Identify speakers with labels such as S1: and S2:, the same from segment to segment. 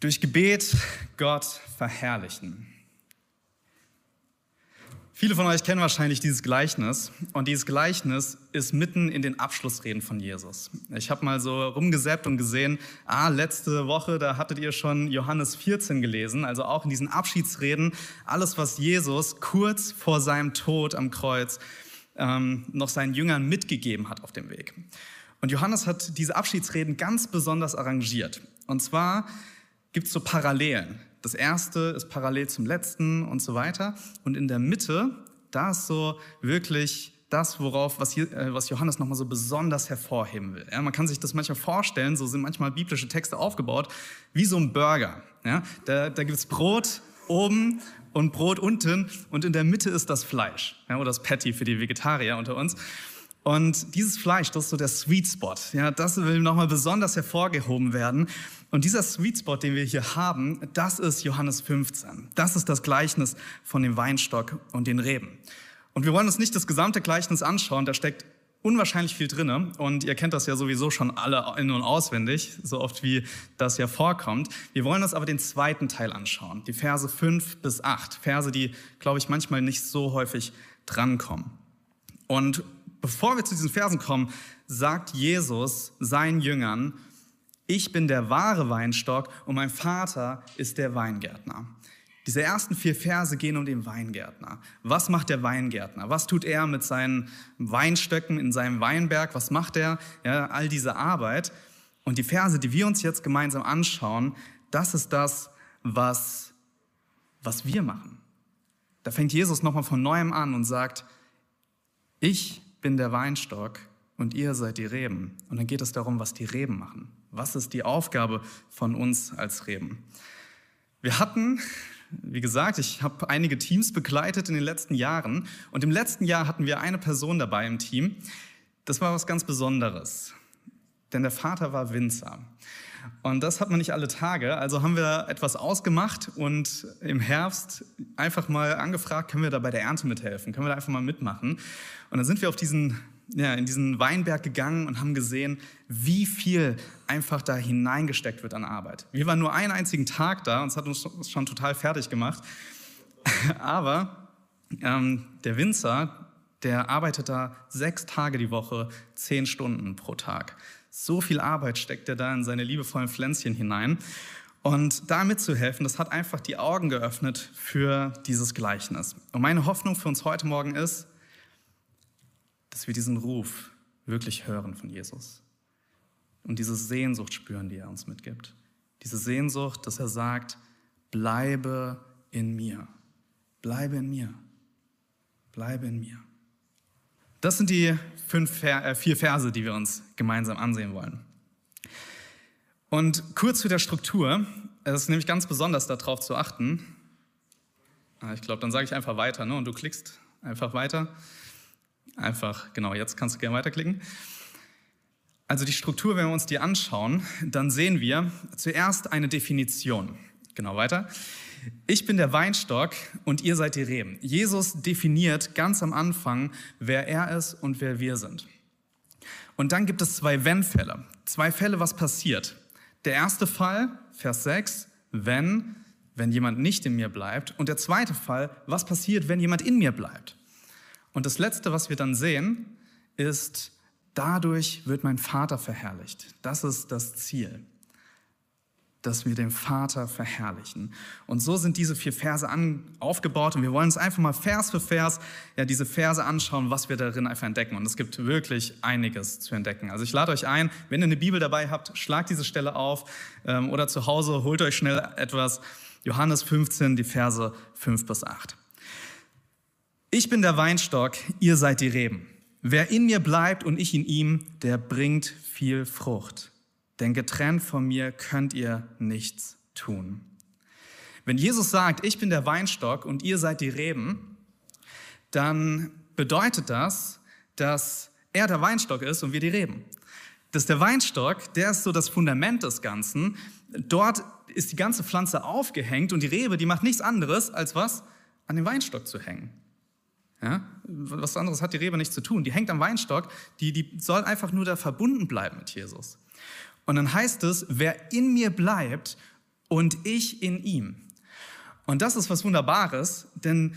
S1: Durch Gebet Gott verherrlichen. Viele von euch kennen wahrscheinlich dieses Gleichnis und dieses Gleichnis ist mitten in den Abschlussreden von Jesus. Ich habe mal so rumgesäppt und gesehen, ah, letzte Woche, da hattet ihr schon Johannes 14 gelesen, also auch in diesen Abschiedsreden, alles, was Jesus kurz vor seinem Tod am Kreuz ähm, noch seinen Jüngern mitgegeben hat auf dem Weg. Und Johannes hat diese Abschiedsreden ganz besonders arrangiert. Und zwar gibt es so Parallelen. Das erste ist parallel zum letzten und so weiter. Und in der Mitte, da ist so wirklich das, worauf, was, hier, äh, was Johannes nochmal so besonders hervorheben will. Ja, man kann sich das manchmal vorstellen, so sind manchmal biblische Texte aufgebaut, wie so ein Burger. Ja, da da gibt es Brot oben und Brot unten und in der Mitte ist das Fleisch ja, oder das Patty für die Vegetarier unter uns. Und dieses Fleisch, das ist so der Sweet Spot. Ja, das will nochmal besonders hervorgehoben werden. Und dieser Sweet Spot, den wir hier haben, das ist Johannes 15. Das ist das Gleichnis von dem Weinstock und den Reben. Und wir wollen uns nicht das gesamte Gleichnis anschauen, da steckt unwahrscheinlich viel drinne und ihr kennt das ja sowieso schon alle in- und auswendig, so oft wie das ja vorkommt. Wir wollen uns aber den zweiten Teil anschauen, die Verse 5 bis 8, Verse, die, glaube ich, manchmal nicht so häufig drankommen. Und bevor wir zu diesen Versen kommen, sagt Jesus seinen Jüngern, ich bin der wahre Weinstock und mein Vater ist der Weingärtner. Diese ersten vier Verse gehen um den Weingärtner. Was macht der Weingärtner? Was tut er mit seinen Weinstöcken in seinem Weinberg? Was macht er? Ja, all diese Arbeit. Und die Verse, die wir uns jetzt gemeinsam anschauen, das ist das, was, was wir machen. Da fängt Jesus nochmal von neuem an und sagt, ich bin der Weinstock und ihr seid die Reben. Und dann geht es darum, was die Reben machen. Was ist die Aufgabe von uns als Reben? Wir hatten, wie gesagt, ich habe einige Teams begleitet in den letzten Jahren und im letzten Jahr hatten wir eine Person dabei im Team. Das war was ganz Besonderes, denn der Vater war Winzer. Und das hat man nicht alle Tage. Also haben wir etwas ausgemacht und im Herbst einfach mal angefragt, können wir da bei der Ernte mithelfen? Können wir da einfach mal mitmachen? Und dann sind wir auf diesen, ja, in diesen Weinberg gegangen und haben gesehen, wie viel einfach da hineingesteckt wird an Arbeit. Wir waren nur einen einzigen Tag da und es hat uns schon total fertig gemacht. Aber ähm, der Winzer, der arbeitet da sechs Tage die Woche, zehn Stunden pro Tag. So viel Arbeit steckt er da in seine liebevollen Pflänzchen hinein. Und da mitzuhelfen, das hat einfach die Augen geöffnet für dieses Gleichnis. Und meine Hoffnung für uns heute Morgen ist, dass wir diesen Ruf wirklich hören von Jesus und diese Sehnsucht spüren, die er uns mitgibt. Diese Sehnsucht, dass er sagt, bleibe in mir, bleibe in mir, bleibe in mir. Das sind die fünf, äh, vier Verse, die wir uns gemeinsam ansehen wollen. Und kurz zu der Struktur. Es ist nämlich ganz besonders darauf zu achten. Ah, ich glaube, dann sage ich einfach weiter ne? und du klickst einfach weiter. Einfach, genau, jetzt kannst du gerne weiterklicken. Also die Struktur, wenn wir uns die anschauen, dann sehen wir zuerst eine Definition. Genau weiter. Ich bin der Weinstock und ihr seid die Reben. Jesus definiert ganz am Anfang, wer er ist und wer wir sind. Und dann gibt es zwei Wenn-Fälle. Zwei Fälle, was passiert. Der erste Fall, Vers 6, wenn, wenn jemand nicht in mir bleibt. Und der zweite Fall, was passiert, wenn jemand in mir bleibt. Und das letzte, was wir dann sehen, ist, dadurch wird mein Vater verherrlicht. Das ist das Ziel dass wir den Vater verherrlichen. Und so sind diese vier Verse an, aufgebaut und wir wollen uns einfach mal Vers für Vers ja, diese Verse anschauen, was wir darin einfach entdecken. Und es gibt wirklich einiges zu entdecken. Also ich lade euch ein, wenn ihr eine Bibel dabei habt, schlagt diese Stelle auf ähm, oder zu Hause holt euch schnell etwas. Johannes 15, die Verse 5 bis 8. Ich bin der Weinstock, ihr seid die Reben. Wer in mir bleibt und ich in ihm, der bringt viel Frucht denn getrennt von mir könnt ihr nichts tun. Wenn Jesus sagt, ich bin der Weinstock und ihr seid die Reben, dann bedeutet das, dass er der Weinstock ist und wir die Reben. Dass der Weinstock, der ist so das Fundament des Ganzen. Dort ist die ganze Pflanze aufgehängt und die Rebe, die macht nichts anderes, als was? An den Weinstock zu hängen. Ja? Was anderes hat die Rebe nicht zu tun. Die hängt am Weinstock, die, die soll einfach nur da verbunden bleiben mit Jesus. Und dann heißt es, wer in mir bleibt und ich in ihm. Und das ist was Wunderbares, denn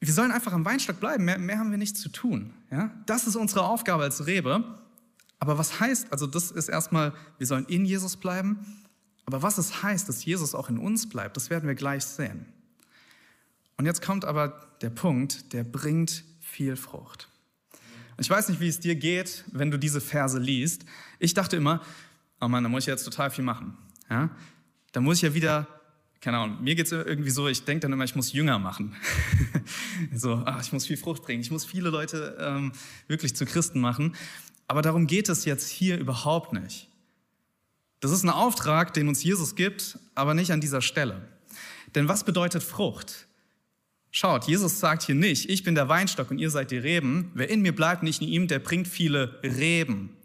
S1: wir sollen einfach am Weinstock bleiben, mehr, mehr haben wir nichts zu tun. Ja? Das ist unsere Aufgabe als Rebe. Aber was heißt, also das ist erstmal, wir sollen in Jesus bleiben, aber was es heißt, dass Jesus auch in uns bleibt, das werden wir gleich sehen. Und jetzt kommt aber der Punkt, der bringt viel Frucht. Ich weiß nicht, wie es dir geht, wenn du diese Verse liest. Ich dachte immer, oh Mann, da muss ich jetzt total viel machen. Ja? Da muss ich ja wieder, keine Ahnung, mir geht es irgendwie so, ich denke dann immer, ich muss jünger machen. so, ach, ich muss viel Frucht bringen, ich muss viele Leute ähm, wirklich zu Christen machen. Aber darum geht es jetzt hier überhaupt nicht. Das ist ein Auftrag, den uns Jesus gibt, aber nicht an dieser Stelle. Denn was bedeutet Frucht? Schaut, Jesus sagt hier nicht, ich bin der Weinstock und ihr seid die Reben. Wer in mir bleibt, nicht in ihm, der bringt viele Reben.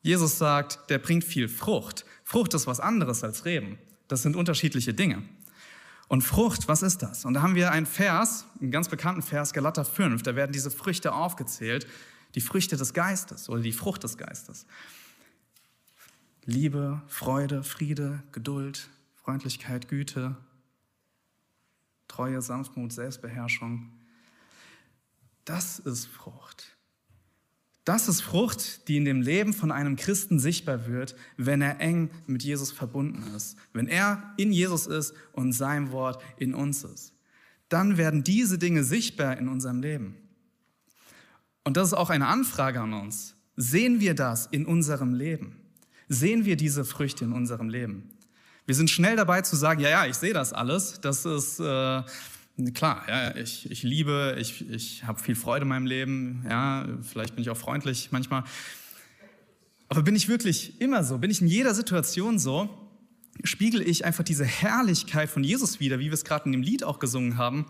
S1: Jesus sagt, der bringt viel Frucht. Frucht ist was anderes als Reben. Das sind unterschiedliche Dinge. Und Frucht, was ist das? Und da haben wir einen Vers, einen ganz bekannten Vers, Galater 5, da werden diese Früchte aufgezählt, die Früchte des Geistes oder die Frucht des Geistes. Liebe, Freude, Friede, Geduld, Freundlichkeit, Güte, Treue, Sanftmut, Selbstbeherrschung. Das ist Frucht. Das ist Frucht, die in dem Leben von einem Christen sichtbar wird, wenn er eng mit Jesus verbunden ist, wenn er in Jesus ist und sein Wort in uns ist. Dann werden diese Dinge sichtbar in unserem Leben. Und das ist auch eine Anfrage an uns. Sehen wir das in unserem Leben? Sehen wir diese Früchte in unserem Leben? Wir sind schnell dabei zu sagen, ja, ja, ich sehe das alles. Das ist äh, klar, ja, ich, ich liebe, ich, ich habe viel Freude in meinem Leben. Ja, vielleicht bin ich auch freundlich manchmal. Aber bin ich wirklich immer so? Bin ich in jeder Situation so? Spiegel ich einfach diese Herrlichkeit von Jesus wieder, wie wir es gerade in dem Lied auch gesungen haben,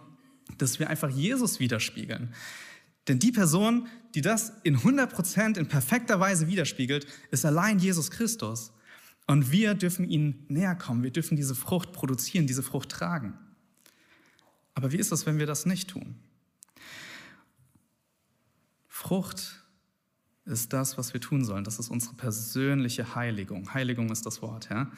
S1: dass wir einfach Jesus widerspiegeln. Denn die Person, die das in 100% in perfekter Weise widerspiegelt, ist allein Jesus Christus. Und wir dürfen ihnen näher kommen. Wir dürfen diese Frucht produzieren, diese Frucht tragen. Aber wie ist es, wenn wir das nicht tun? Frucht ist das, was wir tun sollen. Das ist unsere persönliche Heiligung. Heiligung ist das Wort. Ja?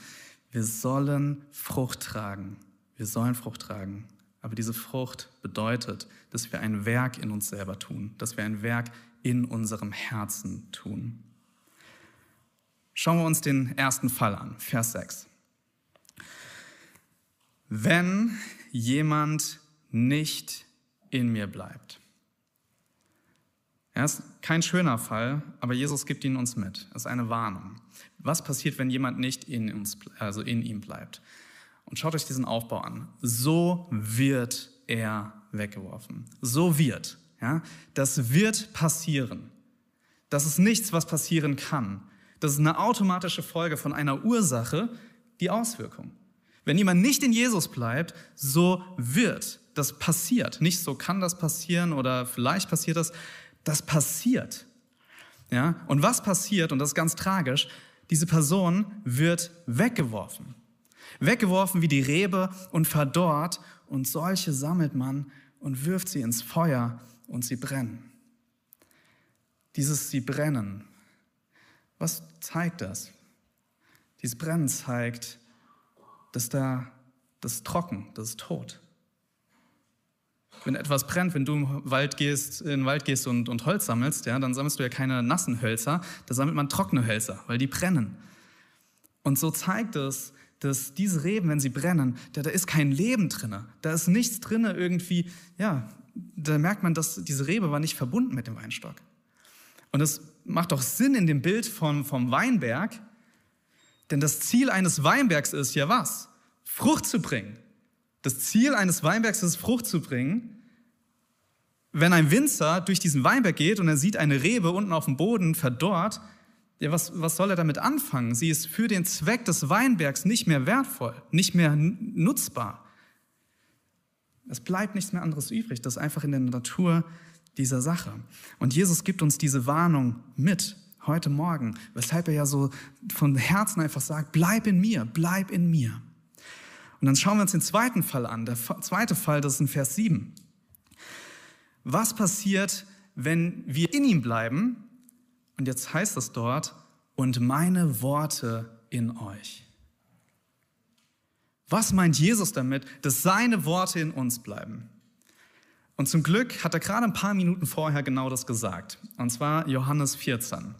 S1: Wir sollen Frucht tragen. Wir sollen Frucht tragen. Aber diese Frucht bedeutet, dass wir ein Werk in uns selber tun, dass wir ein Werk in unserem Herzen tun. Schauen wir uns den ersten Fall an, Vers 6. Wenn jemand nicht in mir bleibt. Er ist kein schöner Fall, aber Jesus gibt ihn uns mit. Es ist eine Warnung. Was passiert, wenn jemand nicht in, uns, also in ihm bleibt? Und schaut euch diesen Aufbau an. So wird er weggeworfen. So wird. Ja? Das wird passieren. Das ist nichts, was passieren kann. Das ist eine automatische Folge von einer Ursache, die Auswirkung. Wenn jemand nicht in Jesus bleibt, so wird. Das passiert. Nicht so kann das passieren oder vielleicht passiert das. Das passiert. Ja? Und was passiert, und das ist ganz tragisch, diese Person wird weggeworfen. Weggeworfen wie die Rebe und verdorrt. Und solche sammelt man und wirft sie ins Feuer und sie brennen. Dieses Sie brennen was zeigt das? Dieses Brennen zeigt, dass da das ist trocken, das ist tot. Wenn etwas brennt, wenn du im Wald gehst, in den Wald gehst und, und Holz sammelst, ja, dann sammelst du ja keine nassen Hölzer, da sammelt man trockene Hölzer, weil die brennen. Und so zeigt es, dass diese Reben, wenn sie brennen, da, da ist kein Leben drin. Da ist nichts drin irgendwie, ja, da merkt man, dass diese Rebe war nicht verbunden mit dem Weinstock. Und es macht doch Sinn in dem Bild von, vom Weinberg, denn das Ziel eines Weinbergs ist ja was? Frucht zu bringen. Das Ziel eines Weinbergs ist, Frucht zu bringen. Wenn ein Winzer durch diesen Weinberg geht und er sieht eine Rebe unten auf dem Boden verdorrt, ja, was, was soll er damit anfangen? Sie ist für den Zweck des Weinbergs nicht mehr wertvoll, nicht mehr nutzbar. Es bleibt nichts mehr anderes übrig. Das einfach in der Natur dieser Sache. Und Jesus gibt uns diese Warnung mit heute Morgen, weshalb er ja so von Herzen einfach sagt, bleib in mir, bleib in mir. Und dann schauen wir uns den zweiten Fall an. Der zweite Fall, das ist in Vers 7. Was passiert, wenn wir in ihm bleiben? Und jetzt heißt es dort, und meine Worte in euch. Was meint Jesus damit, dass seine Worte in uns bleiben? Und zum Glück hat er gerade ein paar Minuten vorher genau das gesagt. Und zwar Johannes 14.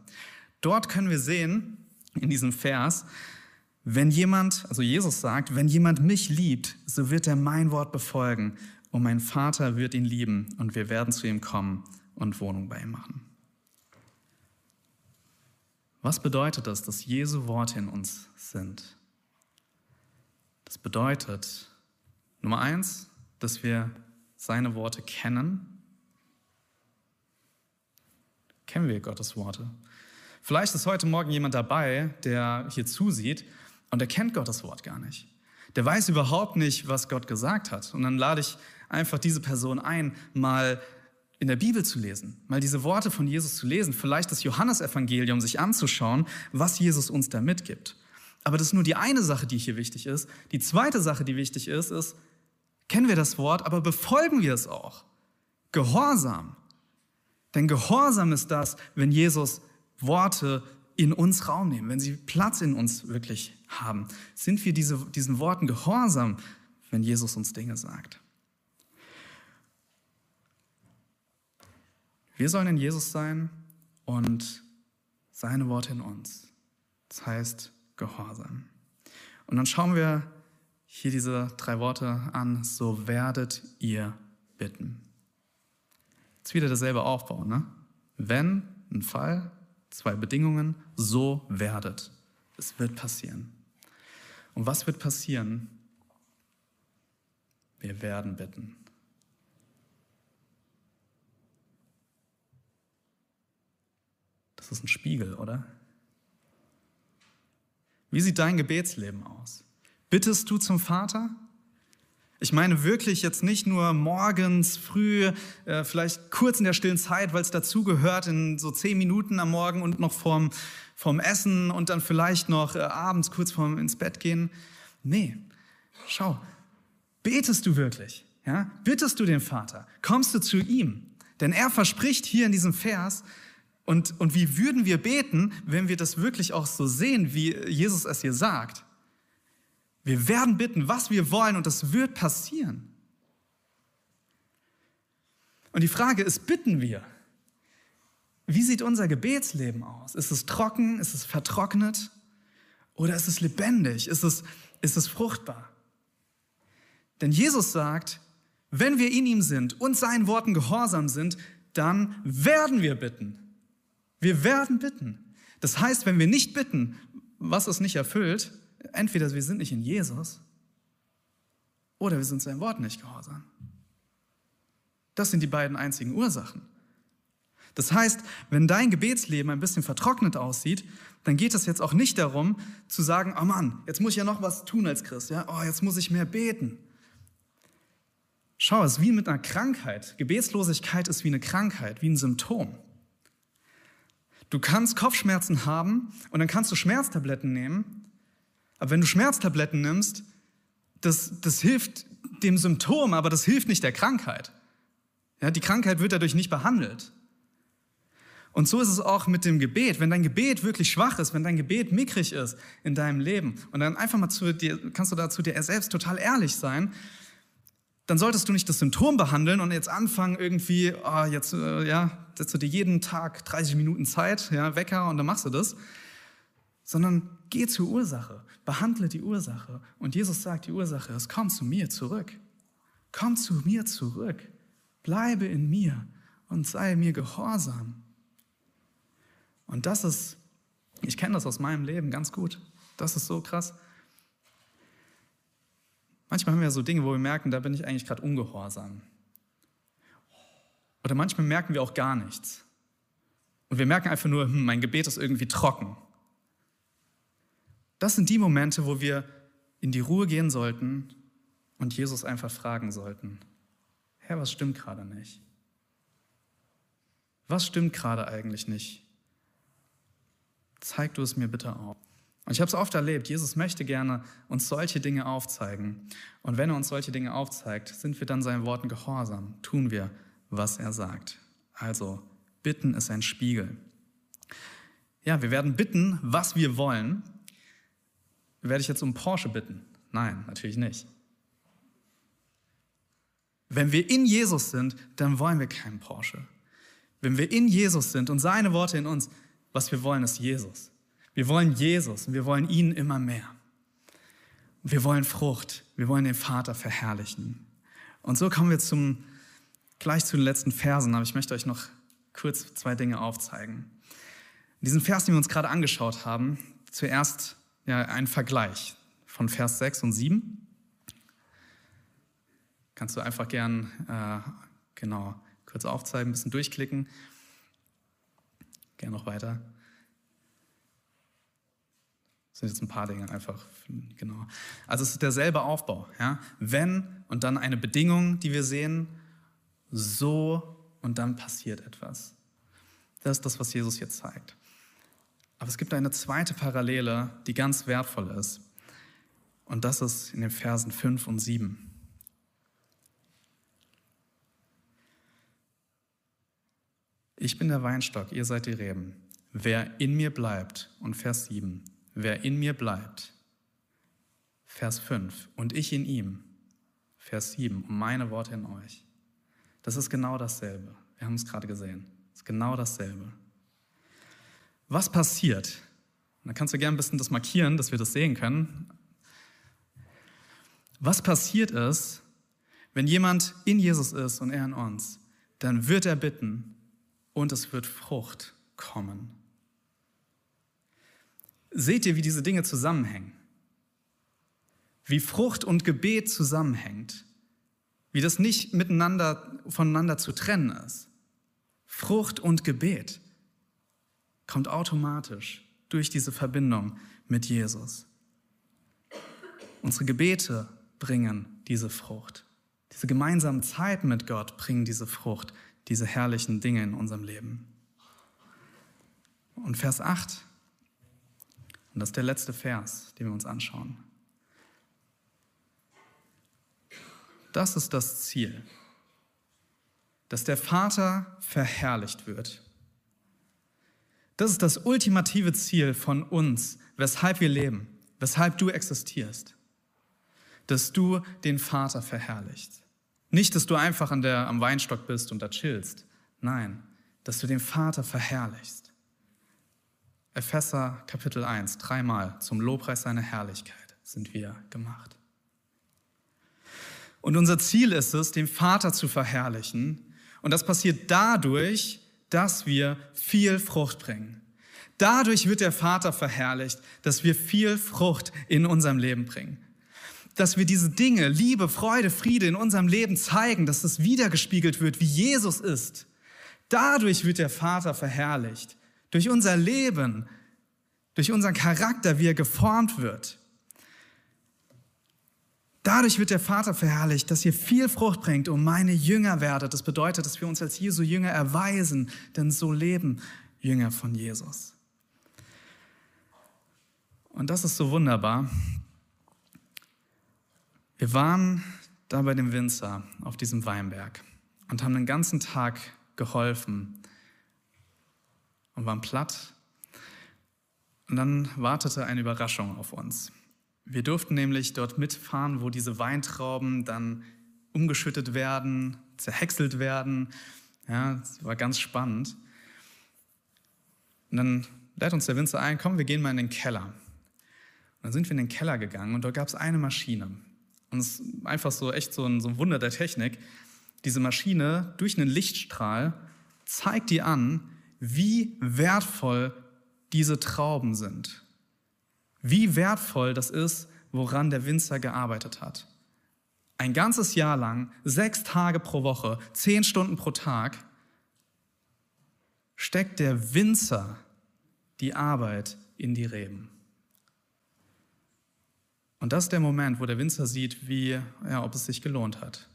S1: Dort können wir sehen, in diesem Vers, wenn jemand, also Jesus sagt, wenn jemand mich liebt, so wird er mein Wort befolgen und mein Vater wird ihn lieben und wir werden zu ihm kommen und Wohnung bei ihm machen. Was bedeutet das, dass Jesu Worte in uns sind? Das bedeutet, Nummer eins, dass wir seine Worte kennen. Kennen wir Gottes Worte? Vielleicht ist heute Morgen jemand dabei, der hier zusieht und der kennt Gottes Wort gar nicht. Der weiß überhaupt nicht, was Gott gesagt hat. Und dann lade ich einfach diese Person ein, mal in der Bibel zu lesen, mal diese Worte von Jesus zu lesen, vielleicht das Johannesevangelium sich anzuschauen, was Jesus uns da mitgibt. Aber das ist nur die eine Sache, die hier wichtig ist. Die zweite Sache, die wichtig ist, ist, kennen wir das Wort, aber befolgen wir es auch. Gehorsam. Denn Gehorsam ist das, wenn Jesus Worte in uns Raum nehmen, wenn sie Platz in uns wirklich haben. Sind wir diese, diesen Worten gehorsam, wenn Jesus uns Dinge sagt? Wir sollen in Jesus sein und seine Worte in uns. Das heißt Gehorsam. Und dann schauen wir hier diese drei Worte an. So werdet ihr bitten. Jetzt wieder derselbe Aufbau. Ne? Wenn ein Fall, zwei Bedingungen, so werdet. Es wird passieren. Und was wird passieren? Wir werden bitten. Das ist ein Spiegel, oder? Wie sieht dein Gebetsleben aus? Bittest du zum Vater? Ich meine wirklich jetzt nicht nur morgens, früh, äh, vielleicht kurz in der stillen Zeit, weil es dazugehört, in so zehn Minuten am Morgen und noch vorm, vorm Essen und dann vielleicht noch äh, abends kurz vorm ins Bett gehen. Nee, schau, betest du wirklich? Ja? Bittest du den Vater? Kommst du zu ihm? Denn er verspricht hier in diesem Vers, und, und wie würden wir beten, wenn wir das wirklich auch so sehen, wie Jesus es hier sagt? Wir werden bitten, was wir wollen, und das wird passieren. Und die Frage ist, bitten wir? Wie sieht unser Gebetsleben aus? Ist es trocken? Ist es vertrocknet? Oder ist es lebendig? Ist es, ist es fruchtbar? Denn Jesus sagt, wenn wir in ihm sind und seinen Worten gehorsam sind, dann werden wir bitten. Wir werden bitten. Das heißt, wenn wir nicht bitten, was es nicht erfüllt, entweder wir sind nicht in Jesus oder wir sind seinem Wort nicht gehorsam. Das sind die beiden einzigen Ursachen. Das heißt, wenn dein Gebetsleben ein bisschen vertrocknet aussieht, dann geht es jetzt auch nicht darum zu sagen, oh Mann, jetzt muss ich ja noch was tun als Christ, ja? Oh, jetzt muss ich mehr beten. Schau, es ist wie mit einer Krankheit. Gebetslosigkeit ist wie eine Krankheit, wie ein Symptom. Du kannst Kopfschmerzen haben und dann kannst du Schmerztabletten nehmen. Aber wenn du Schmerztabletten nimmst, das, das hilft dem Symptom, aber das hilft nicht der Krankheit. Ja, die Krankheit wird dadurch nicht behandelt. Und so ist es auch mit dem Gebet. Wenn dein Gebet wirklich schwach ist, wenn dein Gebet mickrig ist in deinem Leben und dann einfach mal zu dir, kannst du da zu dir selbst total ehrlich sein, dann solltest du nicht das Symptom behandeln und jetzt anfangen irgendwie, oh, jetzt äh, ja, setzt du dir jeden Tag 30 Minuten Zeit, ja, Wecker und dann machst du das, sondern geh zur Ursache, behandle die Ursache. Und Jesus sagt, die Ursache ist, komm zu mir zurück. Komm zu mir zurück. Bleibe in mir und sei mir gehorsam. Und das ist, ich kenne das aus meinem Leben ganz gut. Das ist so krass. Manchmal haben wir so Dinge, wo wir merken, da bin ich eigentlich gerade ungehorsam. Oder manchmal merken wir auch gar nichts. Und wir merken einfach nur, hm, mein Gebet ist irgendwie trocken. Das sind die Momente, wo wir in die Ruhe gehen sollten und Jesus einfach fragen sollten, Herr, was stimmt gerade nicht? Was stimmt gerade eigentlich nicht? Zeig du es mir bitte auf. Und ich habe es oft erlebt, Jesus möchte gerne uns solche Dinge aufzeigen. Und wenn er uns solche Dinge aufzeigt, sind wir dann seinen Worten gehorsam, tun wir, was er sagt. Also, bitten ist ein Spiegel. Ja, wir werden bitten, was wir wollen. Werde ich jetzt um Porsche bitten? Nein, natürlich nicht. Wenn wir in Jesus sind, dann wollen wir keinen Porsche. Wenn wir in Jesus sind und seine Worte in uns, was wir wollen, ist Jesus. Wir wollen Jesus und wir wollen ihn immer mehr. Wir wollen Frucht. Wir wollen den Vater verherrlichen. Und so kommen wir zum, gleich zu den letzten Versen, aber ich möchte euch noch kurz zwei Dinge aufzeigen. In diesen Vers, den wir uns gerade angeschaut haben, zuerst ja, ein Vergleich von Vers 6 und 7. Kannst du einfach gern äh, genau kurz aufzeigen, ein bisschen durchklicken. Gerne noch weiter. Das sind jetzt ein paar Dinge einfach, genau. Also es ist derselbe Aufbau. Ja? Wenn und dann eine Bedingung, die wir sehen, so und dann passiert etwas. Das ist das, was Jesus hier zeigt. Aber es gibt eine zweite Parallele, die ganz wertvoll ist. Und das ist in den Versen 5 und 7. Ich bin der Weinstock, ihr seid die Reben. Wer in mir bleibt, und Vers 7, wer in mir bleibt, Vers 5, und ich in ihm, Vers 7, und meine Worte in euch. Das ist genau dasselbe. Wir haben es gerade gesehen. Das ist genau dasselbe. Was passiert? Da kannst du gerne ein bisschen das markieren, dass wir das sehen können. Was passiert ist, wenn jemand in Jesus ist und er in uns, dann wird er bitten und es wird Frucht kommen. Seht ihr, wie diese Dinge zusammenhängen? Wie Frucht und Gebet zusammenhängt? Wie das nicht miteinander, voneinander zu trennen ist? Frucht und Gebet kommt automatisch durch diese Verbindung mit Jesus. Unsere Gebete bringen diese Frucht. Diese gemeinsamen Zeiten mit Gott bringen diese Frucht, diese herrlichen Dinge in unserem Leben. Und Vers 8, und das ist der letzte Vers, den wir uns anschauen. Das ist das Ziel, dass der Vater verherrlicht wird. Das ist das ultimative Ziel von uns, weshalb wir leben, weshalb du existierst, dass du den Vater verherrlichst. Nicht, dass du einfach an der, am Weinstock bist und da chillst. Nein, dass du den Vater verherrlichst. Epheser Kapitel 1, dreimal zum Lobpreis seiner Herrlichkeit sind wir gemacht. Und unser Ziel ist es, den Vater zu verherrlichen. Und das passiert dadurch, dass wir viel Frucht bringen. Dadurch wird der Vater verherrlicht, dass wir viel Frucht in unserem Leben bringen. Dass wir diese Dinge, Liebe, Freude, Friede in unserem Leben zeigen, dass es wiedergespiegelt wird, wie Jesus ist. Dadurch wird der Vater verherrlicht. Durch unser Leben, durch unseren Charakter, wie er geformt wird. Dadurch wird der Vater verherrlicht, dass ihr viel Frucht bringt und meine Jünger werdet. Das bedeutet, dass wir uns als Jesu Jünger erweisen, denn so leben Jünger von Jesus. Und das ist so wunderbar. Wir waren da bei dem Winzer auf diesem Weinberg und haben den ganzen Tag geholfen und waren platt. Und dann wartete eine Überraschung auf uns. Wir durften nämlich dort mitfahren, wo diese Weintrauben dann umgeschüttet werden, zerhäckselt werden. Ja, das war ganz spannend. Und dann lädt uns der Winzer ein, komm, wir gehen mal in den Keller. Und dann sind wir in den Keller gegangen und dort gab es eine Maschine. Und es ist einfach so echt so ein, so ein Wunder der Technik. Diese Maschine durch einen Lichtstrahl zeigt dir an, wie wertvoll diese Trauben sind wie wertvoll das ist, woran der Winzer gearbeitet hat. Ein ganzes Jahr lang, sechs Tage pro Woche, zehn Stunden pro Tag, steckt der Winzer die Arbeit in die Reben. Und das ist der Moment, wo der Winzer sieht, wie, ja, ob es sich gelohnt hat.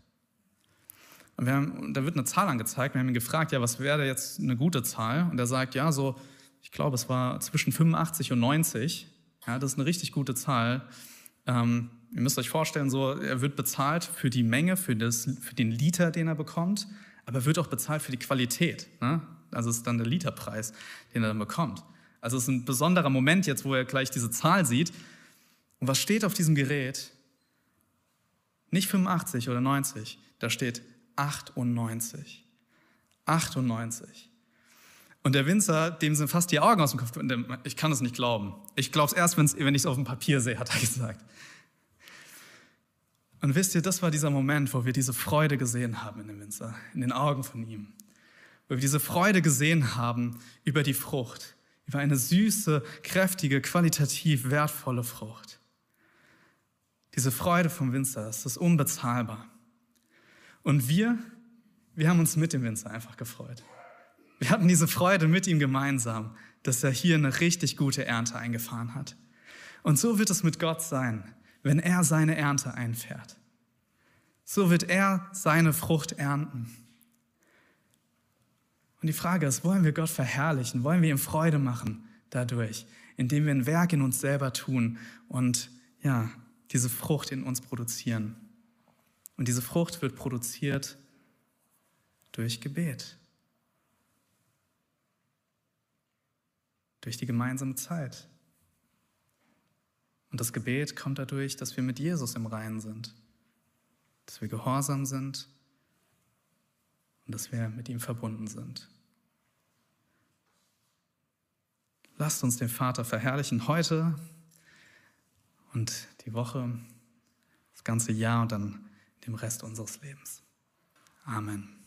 S1: Und haben, da wird eine Zahl angezeigt. Wir haben ihn gefragt, ja, was wäre jetzt eine gute Zahl? Und er sagt, ja, so, ich glaube, es war zwischen 85 und 90. Ja, das ist eine richtig gute Zahl. Ähm, ihr müsst euch vorstellen, so, er wird bezahlt für die Menge, für, das, für den Liter, den er bekommt, aber er wird auch bezahlt für die Qualität. Ne? Also ist dann der Literpreis, den er dann bekommt. Also es ist ein besonderer Moment jetzt, wo er gleich diese Zahl sieht. Und was steht auf diesem Gerät? Nicht 85 oder 90, da steht 98. 98. Und der Winzer, dem sind fast die Augen aus dem Kopf. Ich kann es nicht glauben. Ich glaube es erst, wenn ich es auf dem Papier sehe, hat er gesagt. Und wisst ihr, das war dieser Moment, wo wir diese Freude gesehen haben in dem Winzer, in den Augen von ihm. Wo wir diese Freude gesehen haben über die Frucht, über eine süße, kräftige, qualitativ wertvolle Frucht. Diese Freude vom Winzer, das ist unbezahlbar. Und wir, wir haben uns mit dem Winzer einfach gefreut. Wir hatten diese Freude mit ihm gemeinsam, dass er hier eine richtig gute Ernte eingefahren hat. Und so wird es mit Gott sein wenn er seine Ernte einfährt. So wird er seine Frucht ernten. Und die Frage ist, wollen wir Gott verherrlichen? Wollen wir ihm Freude machen dadurch, indem wir ein Werk in uns selber tun und ja, diese Frucht in uns produzieren? Und diese Frucht wird produziert durch Gebet, durch die gemeinsame Zeit. Und das Gebet kommt dadurch, dass wir mit Jesus im Reinen sind, dass wir gehorsam sind und dass wir mit ihm verbunden sind. Lasst uns den Vater verherrlichen heute und die Woche, das ganze Jahr und dann dem Rest unseres Lebens. Amen.